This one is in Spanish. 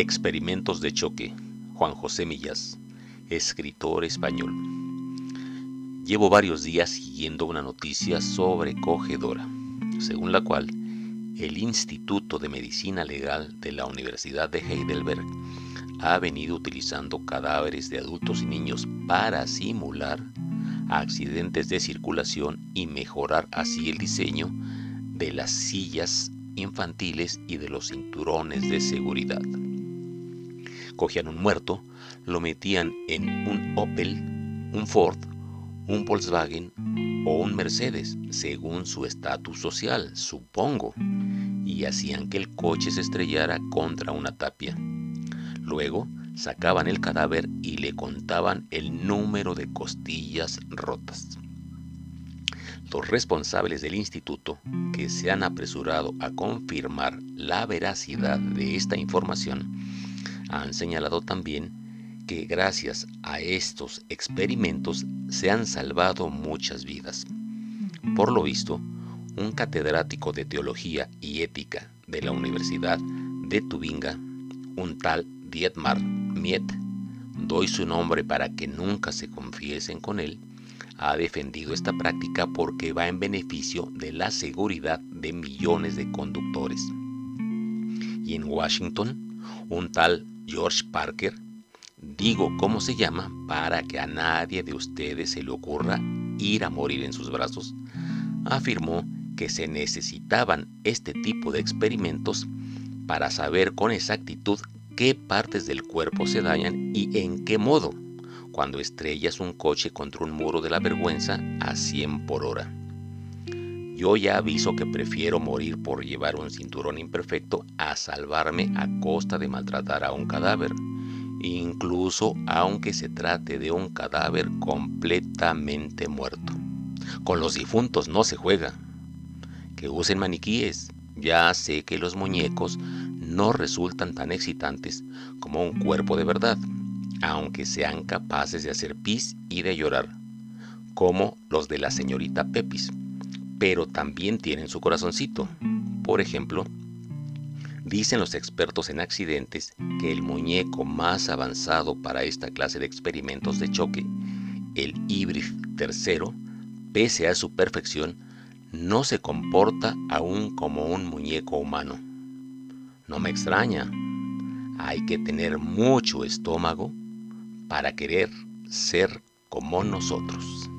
Experimentos de choque. Juan José Millas, escritor español. Llevo varios días siguiendo una noticia sobrecogedora, según la cual el Instituto de Medicina Legal de la Universidad de Heidelberg ha venido utilizando cadáveres de adultos y niños para simular accidentes de circulación y mejorar así el diseño de las sillas infantiles y de los cinturones de seguridad cogían un muerto, lo metían en un Opel, un Ford, un Volkswagen o un Mercedes, según su estatus social, supongo, y hacían que el coche se estrellara contra una tapia. Luego sacaban el cadáver y le contaban el número de costillas rotas. Los responsables del instituto, que se han apresurado a confirmar la veracidad de esta información, han señalado también que gracias a estos experimentos se han salvado muchas vidas. Por lo visto, un catedrático de teología y ética de la Universidad de Tubinga, un tal Dietmar Miet, doy su nombre para que nunca se confiesen con él, ha defendido esta práctica porque va en beneficio de la seguridad de millones de conductores. Y en Washington, un tal George Parker, digo cómo se llama para que a nadie de ustedes se le ocurra ir a morir en sus brazos, afirmó que se necesitaban este tipo de experimentos para saber con exactitud qué partes del cuerpo se dañan y en qué modo cuando estrellas un coche contra un muro de la vergüenza a 100 por hora. Yo ya aviso que prefiero morir por llevar un cinturón imperfecto a salvarme a costa de maltratar a un cadáver, incluso aunque se trate de un cadáver completamente muerto. Con los difuntos no se juega. Que usen maniquíes. Ya sé que los muñecos no resultan tan excitantes como un cuerpo de verdad, aunque sean capaces de hacer pis y de llorar, como los de la señorita Pepis pero también tienen su corazoncito. Por ejemplo, dicen los expertos en accidentes que el muñeco más avanzado para esta clase de experimentos de choque, el híbrido tercero, pese a su perfección, no se comporta aún como un muñeco humano. No me extraña. Hay que tener mucho estómago para querer ser como nosotros.